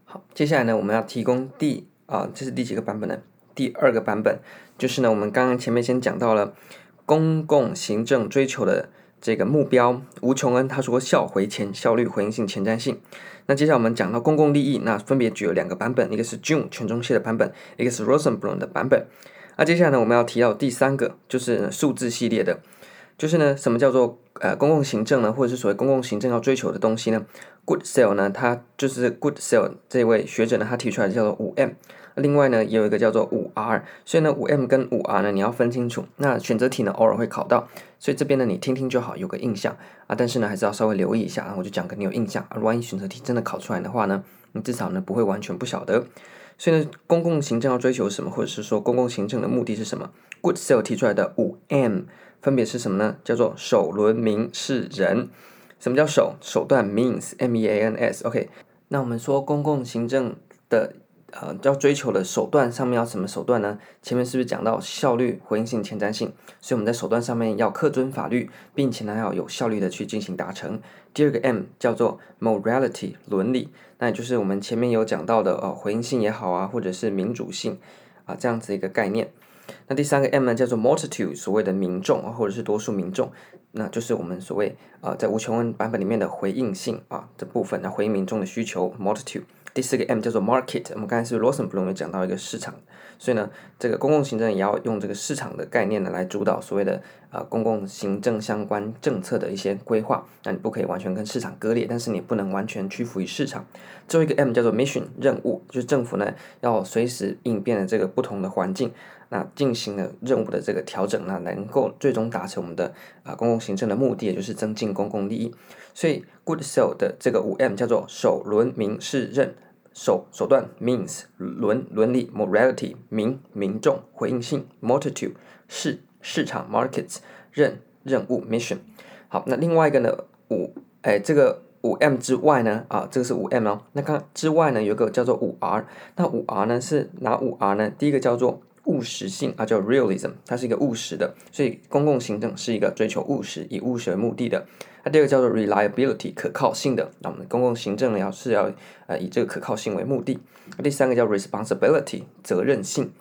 好，接下来呢，我们要提供第啊，这是第几个版本呢？第二个版本就是呢，我们刚刚前面先讲到了公共行政追求的这个目标。吴琼恩他说效回前效率、回应性、前瞻性。那接下来我们讲到公共利益，那分别具有两个版本，一个是 June 全中谢的版本，一个是 Rosenblum 的版本。那接下来呢，我们要提到第三个，就是数字系列的，就是呢，什么叫做呃公共行政呢？或者是所谓公共行政要追求的东西呢？Goodsell 呢，他就是 Goodsell 这位学者呢，他提出来的叫做五 M。另外呢，也有一个叫做五 R。所以呢，五 M 跟五 R 呢，你要分清楚。那选择题呢，偶尔会考到，所以这边呢，你听听就好，有个印象啊。但是呢，还是要稍微留意一下啊。我就讲个你有印象啊。万一选择题真的考出来的话呢，你至少呢不会完全不晓得。所以呢，公共行政要追求什么，或者是说公共行政的目的是什么？Goodsell 提出来的五 M 分别是什么呢？叫做首轮民是人。什么叫手手段？means m e a n s，OK。那我们说公共行政的呃要追求的手段上面要什么手段呢？前面是不是讲到效率、回应性、前瞻性？所以我们在手段上面要恪遵法律，并且呢要有效率的去进行达成。第二个 M 叫做 morality 伦理，那也就是我们前面有讲到的呃回应性也好啊，或者是民主性啊这样子一个概念。那第三个 M 呢，叫做 multitude，所谓的民众啊，或者是多数民众，那就是我们所谓啊、呃，在吴琼恩版本里面的回应性啊这部分，那回应民众的需求 multitude。第四个 M 叫做 market，我们刚才是罗森布鲁姆讲到一个市场，所以呢，这个公共行政也要用这个市场的概念呢来主导所谓的啊、呃、公共行政相关政策的一些规划。那你不可以完全跟市场割裂，但是你不能完全屈服于市场。最后一个 M 叫做 mission，任务，就是政府呢要随时应变的这个不同的环境。那进行了任务的这个调整，那能够最终达成我们的啊公共行政的目的，也就是增进公共利益。所以 Goodsell 的这个五 M 叫做首轮民是任，手手段 means 伦伦理 morality 民民众回应性 multitude 市市场 markets 任任务 mission。好，那另外一个呢五哎这个五 M 之外呢啊这个是五 M 哦，那刚之外呢有个叫做五 R，那五 R 呢是哪五 R 呢？第一个叫做务实性啊，叫 realism，它是一个务实的，所以公共行政是一个追求务实、以务实为目的的。那第二个叫做 reliability，可靠性的，那我们公共行政呢要是要呃以这个可靠性为目的。那第三个叫 responsibility，责任性。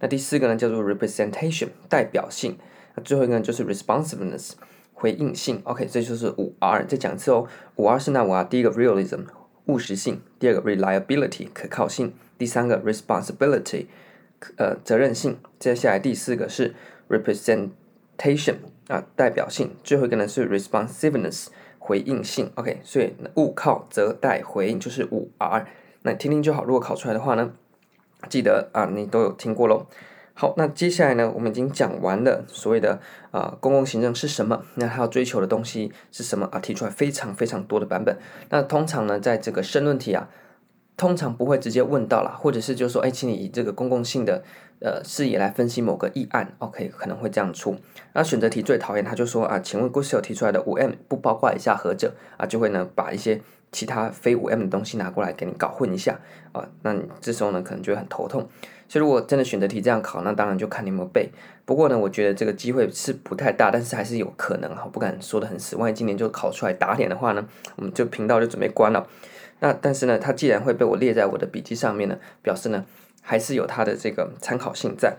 那第四个呢叫做 representation，代表性。那最后一个呢就是 responsiveness，回应性。OK，这就是五 R，再讲一次哦，五 R 是哪五 R？第一个 realism，务实性；第二个 reliability，可靠性；第三个 responsibility。呃，责任性，接下来第四个是 representation 啊，代表性，最后一个呢是 responsiveness 回应性。OK，所以务靠则代回应就是五 R，那听听就好。如果考出来的话呢，记得啊，你都有听过喽。好，那接下来呢，我们已经讲完了所谓的啊公共行政是什么，那它要追求的东西是什么啊？提出来非常非常多的版本。那通常呢，在这个申论题啊。通常不会直接问到啦，或者是就说，哎，请你以这个公共性的呃视野来分析某个议案，OK，可能会这样出。那选择题最讨厌，他就说啊，请问 Gusto 提出来的五 M 不包括以下何者啊？就会呢把一些其他非五 M 的东西拿过来给你搞混一下啊，那你这时候呢可能就会很头痛。所以如果真的选择题这样考，那当然就看你有没有背。不过呢，我觉得这个机会是不太大，但是还是有可能哈，不敢说得很死。万一今年就考出来打脸的话呢，我们就频道就准备关了。那但是呢，它既然会被我列在我的笔记上面呢，表示呢还是有它的这个参考性在。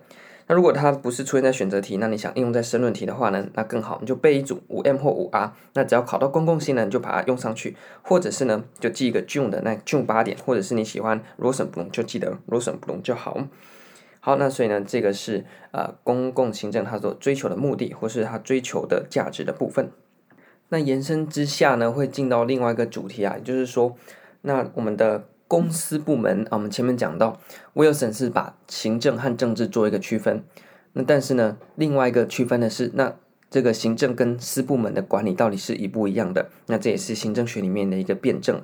那如果它不是出现在选择题，那你想应用在申论题的话呢，那更好，你就背一组五 M 或五 R。那只要考到公共性呢，你就把它用上去，或者是呢就记一个 June 的那 June 八点，或者是你喜欢 Rosenblum 就记得 Rosenblum 就好。好，那所以呢，这个是呃公共行政它所追求的目的，或是它追求的价值的部分。那延伸之下呢，会进到另外一个主题啊，也就是说，那我们的公司部门啊，我们前面讲到，Wilson 是把行政和政治做一个区分。那但是呢，另外一个区分的是，那这个行政跟私部门的管理到底是一不一样的？那这也是行政学里面的一个辩证。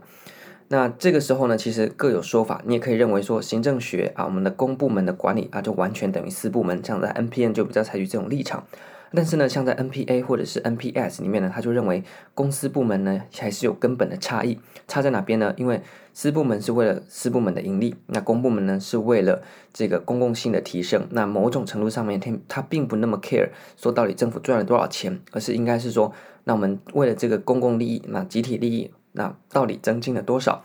那这个时候呢，其实各有说法。你也可以认为说，行政学啊，我们的公部门的管理啊，就完全等于私部门。这样在 NPN 就比较采取这种立场。但是呢，像在 NPA 或者是 NPS 里面呢，他就认为公司部门呢还是有根本的差异。差在哪边呢？因为私部门是为了私部门的盈利，那公部门呢是为了这个公共性的提升。那某种程度上面，他他并不那么 care 说到底政府赚了多少钱，而是应该是说，那我们为了这个公共利益，那集体利益。那到底增进了多少？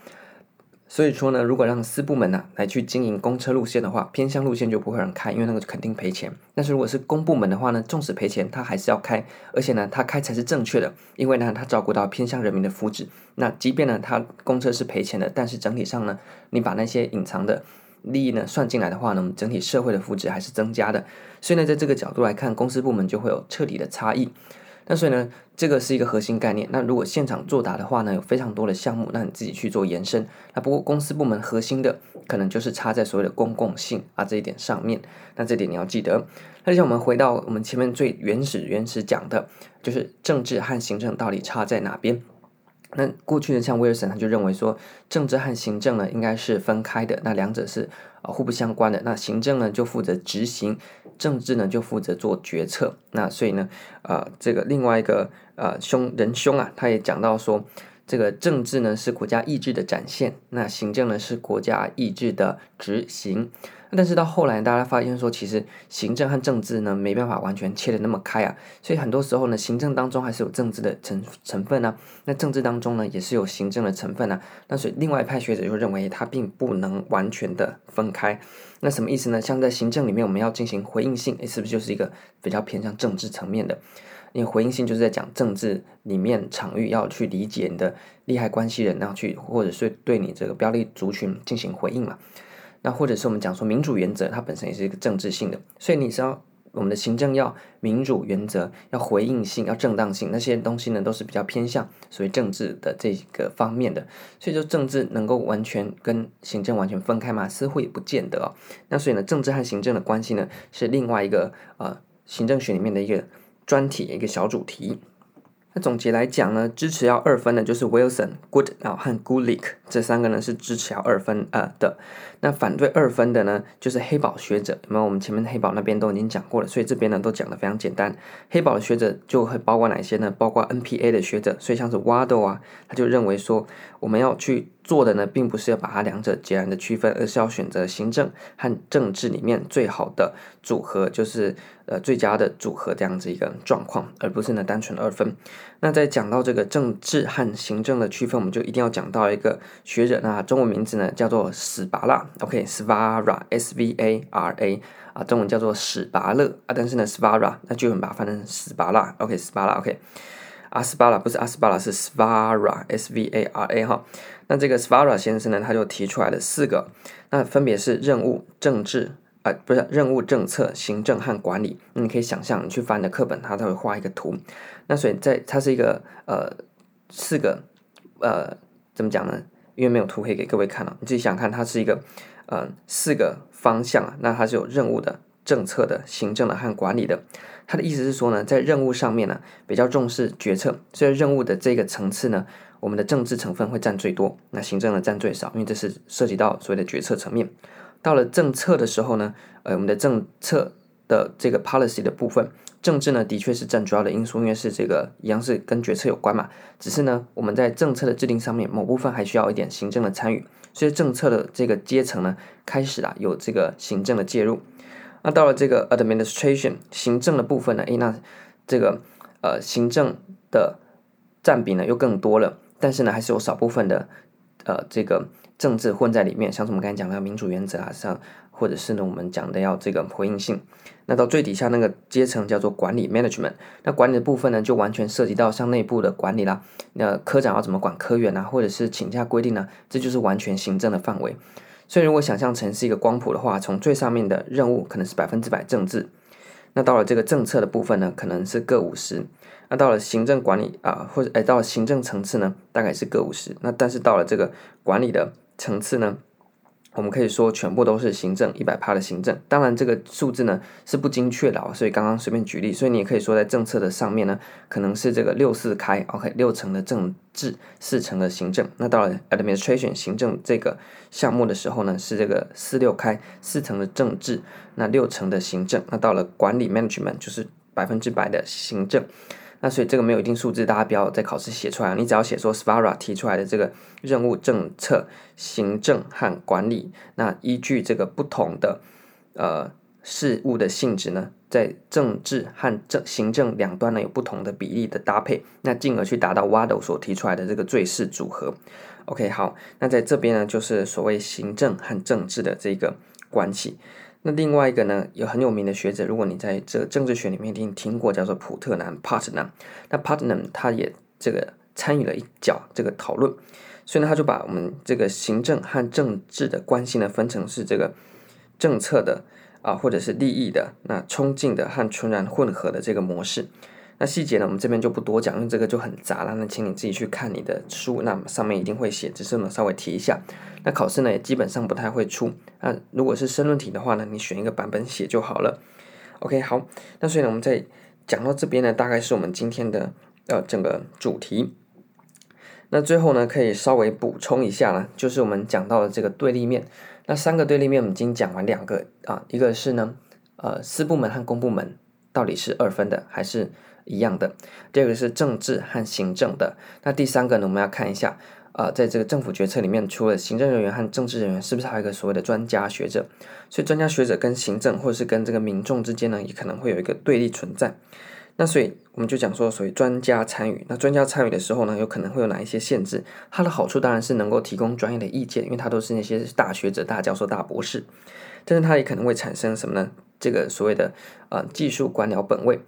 所以说呢，如果让私部门呢、来去经营公车路线的话，偏乡路线就不会有人开，因为那个肯定赔钱。但是如果是公部门的话呢，纵使赔钱，他还是要开，而且呢，他开才是正确的，因为呢，他照顾到偏乡人民的福祉。那即便呢，他公车是赔钱的，但是整体上呢，你把那些隐藏的利益呢算进来的话呢，我们整体社会的福祉还是增加的。所以呢，在这个角度来看，公私部门就会有彻底的差异。那所以呢，这个是一个核心概念。那如果现场作答的话呢，有非常多的项目，那你自己去做延伸。那不过公司部门核心的可能就是差在所谓的公共性啊这一点上面。那这点你要记得。那像我们回到我们前面最原始原始讲的，就是政治和行政到底差在哪边？那过去呢像威尔森他就认为说，政治和行政呢应该是分开的，那两者是啊互不相关的。那行政呢就负责执行，政治呢就负责做决策。那所以呢，呃，这个另外一个呃兄仁兄啊，他也讲到说，这个政治呢是国家意志的展现，那行政呢是国家意志的执行。但是到后来，大家发现说，其实行政和政治呢，没办法完全切得那么开啊。所以很多时候呢，行政当中还是有政治的成成分啊。那政治当中呢，也是有行政的成分啊。那所以另外一派学者就认为，它并不能完全的分开。那什么意思呢？像在行政里面，我们要进行回应性，诶，是不是就是一个比较偏向政治层面的？因为回应性就是在讲政治里面场域要去理解你的利害关系人，然后去或者是对你这个标的族群进行回应嘛。那或者是我们讲说民主原则，它本身也是一个政治性的，所以你知道我们的行政要民主原则，要回应性，要正当性，那些东西呢都是比较偏向所谓政治的这个方面的，所以说政治能够完全跟行政完全分开吗？似乎也不见得哦。那所以呢，政治和行政的关系呢是另外一个呃行政学里面的一个专题，一个小主题。那总结来讲呢，支持要二分的就是 Wilson、Good 然后和 Gulick 这三个呢是支持要二分呃的。那反对二分的呢，就是黑宝学者。那么我们前面黑宝那边都已经讲过了，所以这边呢都讲的非常简单。黑宝的学者就会包括哪些呢？包括 NPA 的学者，所以像是 Waddle 啊，他就认为说我们要去。做的呢，并不是要把它两者截然的区分，而是要选择行政和政治里面最好的组合，就是呃最佳的组合这样子一个状况，而不是呢单纯二分。那在讲到这个政治和行政的区分，我们就一定要讲到一个学者，那中文名字呢叫做史巴拉，OK，Svara，S-V-A-R-A 啊，中文叫做史巴勒啊，但是呢 Svara 那就很麻烦翻成史拔勒，OK，史巴拉，OK。阿斯巴拉不是阿斯巴拉，是 Svara，S-V-A-R-A 哈。那这个 Svara 先生呢，他就提出来了四个，那分别是任务、政治，呃，不是任务、政策、行政和管理。你可以想象，你去翻你的课本，他都会画一个图。那所以在它是一个呃四个呃怎么讲呢？因为没有图可以给各位看了，你自己想看，它是一个呃四个方向啊。那它是有任务的、政策的、行政的和管理的。他的意思是说呢，在任务上面呢，比较重视决策，所以任务的这个层次呢，我们的政治成分会占最多，那行政呢占最少，因为这是涉及到所谓的决策层面。到了政策的时候呢，呃，我们的政策的这个 policy 的部分，政治呢的确是占主要的因素，因为是这个一样是跟决策有关嘛。只是呢，我们在政策的制定上面，某部分还需要一点行政的参与，所以政策的这个阶层呢，开始啊有这个行政的介入。那到了这个 administration 行政的部分呢，诶，那这个呃行政的占比呢又更多了，但是呢还是有少部分的呃这个。政治混在里面，像是我们刚才讲的民主原则啊，像或者是呢，我们讲的要这个回应性。那到最底下那个阶层叫做管理 （management），那管理的部分呢，就完全涉及到像内部的管理啦。那科长要怎么管科员啊，或者是请假规定呢？这就是完全行政的范围。所以如果想象成是一个光谱的话，从最上面的任务可能是百分之百政治，那到了这个政策的部分呢，可能是各五十。那到了行政管理啊，或者哎，到了行政层次呢，大概是各五十。那但是到了这个管理的层次呢，我们可以说全部都是行政一百趴的行政，当然这个数字呢是不精确的哦，所以刚刚随便举例，所以你也可以说在政策的上面呢，可能是这个六四开，OK，六成的政治，四成的行政。那到了 administration 行政这个项目的时候呢，是这个四六开，四成的政治，那六成的行政。那到了管理 management 就是百分之百的行政。那所以这个没有一定数字，大家不要在考试写出来。你只要写说 Svara 提出来的这个任务、政策、行政和管理，那依据这个不同的呃事物的性质呢，在政治和政行政两端呢有不同的比例的搭配，那进而去达到 Waddle 所提出来的这个最适组合。OK，好，那在这边呢就是所谓行政和政治的这个关系。那另外一个呢，有很有名的学者，如果你在这政治学里面听听过，叫做普特南 （Putnam）。那 Putnam 他也这个参与了一角这个讨论，所以呢，他就把我们这个行政和政治的关系呢，分成是这个政策的啊，或者是利益的，那冲劲的和纯然混合的这个模式。那细节呢，我们这边就不多讲，因为这个就很杂了。那请你自己去看你的书，那上面一定会写，只是呢稍微提一下。那考试呢也基本上不太会出。那如果是申论题的话呢，你选一个版本写就好了。OK，好。那所以呢，我们在讲到这边呢，大概是我们今天的呃整个主题。那最后呢，可以稍微补充一下呢，就是我们讲到的这个对立面。那三个对立面我们已经讲完两个啊，一个是呢，呃，私部门和公部门到底是二分的还是？一样的，第二个是政治和行政的，那第三个呢？我们要看一下，呃，在这个政府决策里面，除了行政人员和政治人员，是不是还有一个所谓的专家学者？所以专家学者跟行政或者是跟这个民众之间呢，也可能会有一个对立存在。那所以我们就讲说，所谓专家参与，那专家参与的时候呢，有可能会有哪一些限制？它的好处当然是能够提供专业的意见，因为它都是那些大学者、大教授、大博士，但是它也可能会产生什么呢？这个所谓的呃技术官僚本位。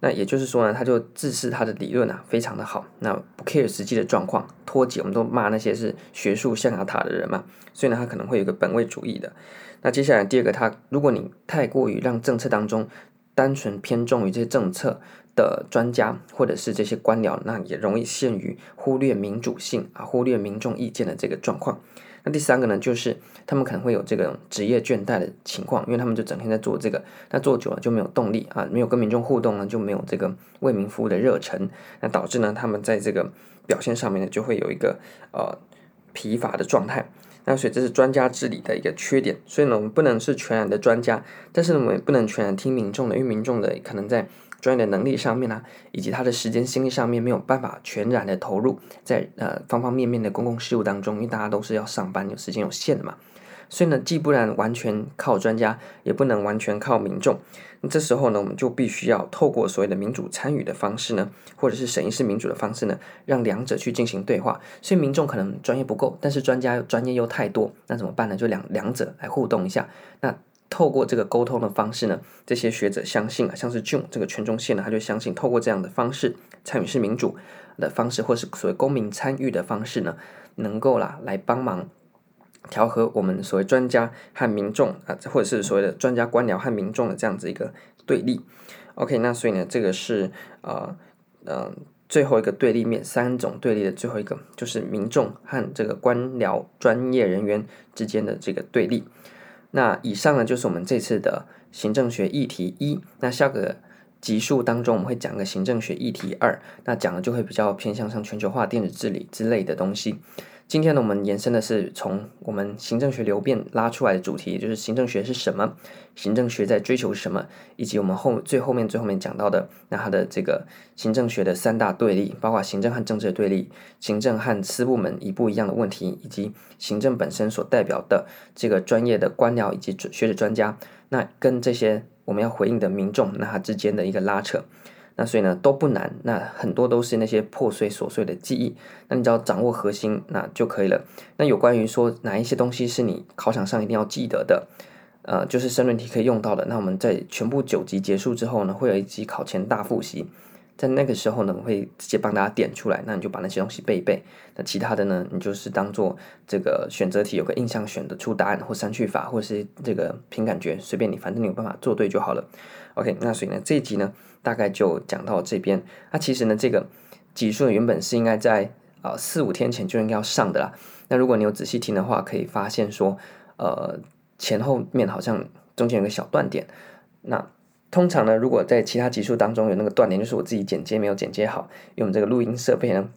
那也就是说呢，他就自视他的理论啊非常的好，那不 care 实际的状况，脱节，我们都骂那些是学术象牙塔的人嘛，所以呢，他可能会有个本位主义的。那接下来第二个，他如果你太过于让政策当中单纯偏重于这些政策的专家或者是这些官僚，那也容易陷于忽略民主性啊，忽略民众意见的这个状况。那第三个呢，就是他们可能会有这个职业倦怠的情况，因为他们就整天在做这个，那做久了就没有动力啊，没有跟民众互动呢，就没有这个为民服务的热忱，那导致呢，他们在这个表现上面呢，就会有一个呃疲乏的状态。那所以这是专家治理的一个缺点，所以呢，我们不能是全然的专家，但是呢，我们也不能全然听民众的，因为民众的可能在。专业的能力上面呢、以及他的时间心力上面没有办法全然的投入在呃方方面面的公共事务当中，因为大家都是要上班，有时间有限的嘛，所以呢，既不能完全靠专家，也不能完全靠民众。那这时候呢，我们就必须要透过所谓的民主参与的方式呢，或者是审议式民主的方式呢，让两者去进行对话。所以民众可能专业不够，但是专家专业又太多，那怎么办呢？就两两者来互动一下。那透过这个沟通的方式呢，这些学者相信啊，像是 June 这个权中线呢，他就相信透过这样的方式，参与式民主的方式，或是所谓公民参与的方式呢，能够啦来帮忙调和我们所谓专家和民众啊，或者是所谓的专家官僚和民众的这样子一个对立。OK，那所以呢，这个是呃呃最后一个对立面，三种对立的最后一个就是民众和这个官僚专业人员之间的这个对立。那以上呢，就是我们这次的行政学议题一。那下个集数当中，我们会讲个行政学议题二，那讲的就会比较偏向像全球化、电子治理之类的东西。今天呢，我们延伸的是从我们行政学流变拉出来的主题，就是行政学是什么，行政学在追求什么，以及我们后最后面最后面讲到的，那它的这个行政学的三大对立，包括行政和政治的对立，行政和私部门一不一样的问题，以及行政本身所代表的这个专业的官僚以及学者专家，那跟这些我们要回应的民众，那它之间的一个拉扯。那所以呢都不难，那很多都是那些破碎琐碎的记忆，那你只要掌握核心，那就可以了。那有关于说哪一些东西是你考场上一定要记得的，呃，就是申论题可以用到的。那我们在全部九级结束之后呢，会有一集考前大复习，在那个时候呢，我会直接帮大家点出来，那你就把那些东西背一背。那其他的呢，你就是当做这个选择题，有个印象选得出答案或删去法，或是这个凭感觉，随便你，反正你有办法做对就好了。OK，那所以呢，这一集呢。大概就讲到这边。那其实呢，这个集数原本是应该在啊四五天前就应该要上的啦。那如果你有仔细听的话，可以发现说，呃前后面好像中间有个小断点。那通常呢，如果在其他集数当中有那个断点，就是我自己剪接没有剪接好，用这个录音设备呢。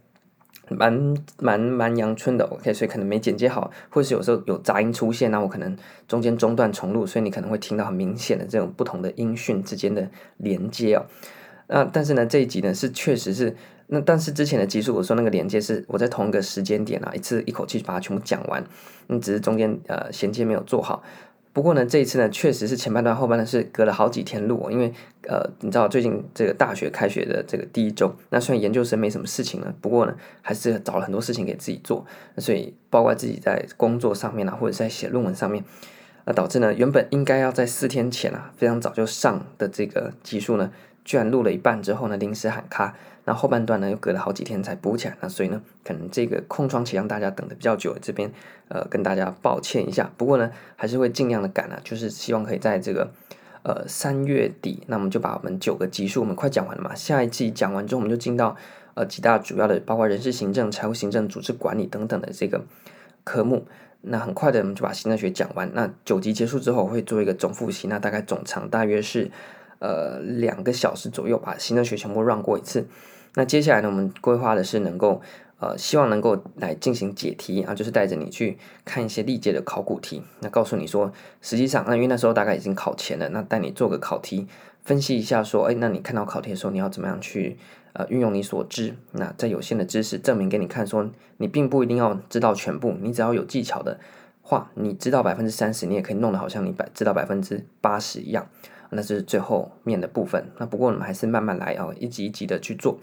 蛮蛮蛮阳春的，OK，所以可能没剪接好，或是有时候有杂音出现，那我可能中间中断重录，所以你可能会听到很明显的这种不同的音讯之间的连接哦。那但是呢，这一集呢是确实是，那但是之前的集数我说那个连接是我在同一个时间点啊，一次一口气把它全部讲完，那只是中间呃衔接没有做好。不过呢，这一次呢，确实是前半段、后半段是隔了好几天录，因为呃，你知道最近这个大学开学的这个第一周，那虽然研究生没什么事情了，不过呢，还是找了很多事情给自己做，所以包括自己在工作上面啊，或者在写论文上面，那导致呢，原本应该要在四天前啊，非常早就上的这个集数呢，居然录了一半之后呢，临时喊卡。那后半段呢，又隔了好几天才补起来，那所以呢，可能这个空窗期让大家等的比较久，这边呃跟大家抱歉一下。不过呢，还是会尽量的赶啊，就是希望可以在这个呃三月底，那我们就把我们九个集数我们快讲完了嘛，下一季讲完之后，我们就进到呃几大主要的，包括人事行政、财务行政、组织管理等等的这个科目。那很快的，我们就把行政学讲完。那九集结束之后，会做一个总复习，那大概总长大约是呃两个小时左右，把行政学全部绕过一次。那接下来呢，我们规划的是能够，呃，希望能够来进行解题啊，就是带着你去看一些历届的考古题，那告诉你说，实际上，那因为那时候大概已经考前了，那带你做个考题，分析一下说，哎，那你看到考题的时候，你要怎么样去呃运用你所知，那在有限的知识证明给你看，说你并不一定要知道全部，你只要有技巧的话，你知道百分之三十，你也可以弄得好像你百知道百分之八十一样。那是最后面的部分。那不过我们还是慢慢来哦，一集一集的去做。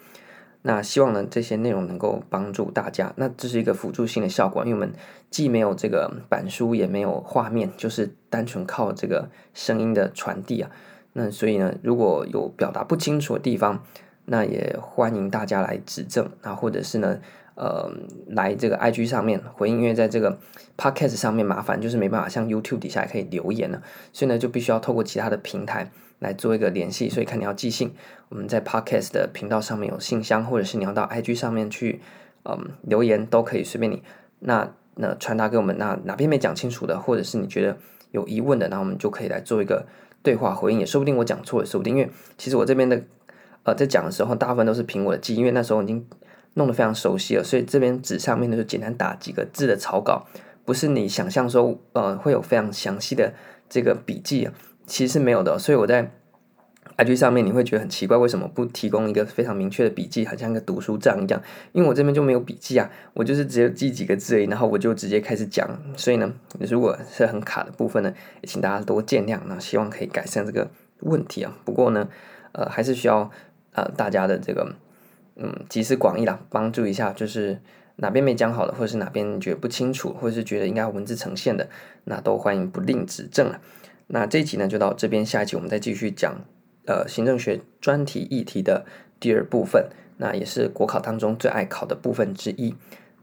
那希望呢，这些内容能够帮助大家。那这是一个辅助性的效果，因为我们既没有这个板书，也没有画面，就是单纯靠这个声音的传递啊。那所以呢，如果有表达不清楚的地方，那也欢迎大家来指正啊，或者是呢。呃，来这个 IG 上面回应，因为在这个 Podcast 上面麻烦，就是没办法像 YouTube 底下可以留言了，所以呢就必须要透过其他的平台来做一个联系。所以看你要寄信，我们在 Podcast 的频道上面有信箱，或者是你要到 IG 上面去，嗯，留言都可以随便你。那那传达给我们，那哪边没讲清楚的，或者是你觉得有疑问的，那我们就可以来做一个对话回应，也说不定我讲错了，说不定，因为其实我这边的呃在讲的时候，大部分都是凭我的记，因为那时候已经。弄得非常熟悉了，所以这边纸上面呢就简单打几个字的草稿，不是你想象说呃会有非常详细的这个笔记啊，其实是没有的。所以我在 IG 上面你会觉得很奇怪，为什么不提供一个非常明确的笔记，好像一个读书账一样？因为我这边就没有笔记啊，我就是只有记几个字而已，然后我就直接开始讲。所以呢，如果是很卡的部分呢，也请大家多见谅，那希望可以改善这个问题啊。不过呢，呃，还是需要呃大家的这个。嗯，集思广益啦，帮助一下，就是哪边没讲好的，或者是哪边觉得不清楚，或者是觉得应该文字呈现的，那都欢迎不吝指正了。那这一集呢，就到这边，下一集我们再继续讲，呃，行政学专题议题的第二部分，那也是国考当中最爱考的部分之一。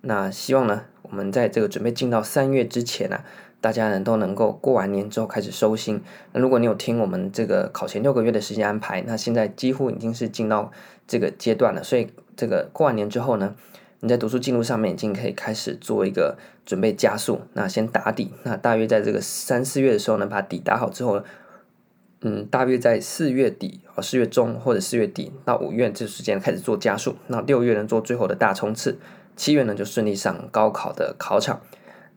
那希望呢，我们在这个准备进到三月之前呢、大家呢都能够过完年之后开始收心。那如果你有听我们这个考前六个月的时间安排，那现在几乎已经是进到。这个阶段了，所以这个过完年之后呢，你在读书进度上面已经可以开始做一个准备加速。那先打底，那大约在这个三四月的时候呢，把底打好之后，嗯，大约在四月底啊，四月中或者四月底到五月这时间开始做加速，那六月呢做最后的大冲刺，七月呢就顺利上高考的考场。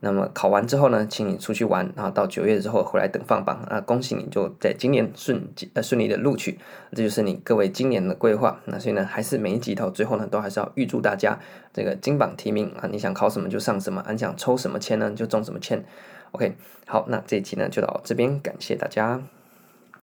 那么考完之后呢，请你出去玩，然后到九月之后回来等放榜啊！恭喜你就在今年顺呃顺利的录取，这就是你各位今年的规划。那所以呢，还是每一集到最后呢，都还是要预祝大家这个金榜题名啊！你想考什么就上什么，啊、你想抽什么签呢就中什么签。OK，好，那这一期呢就到这边，感谢大家。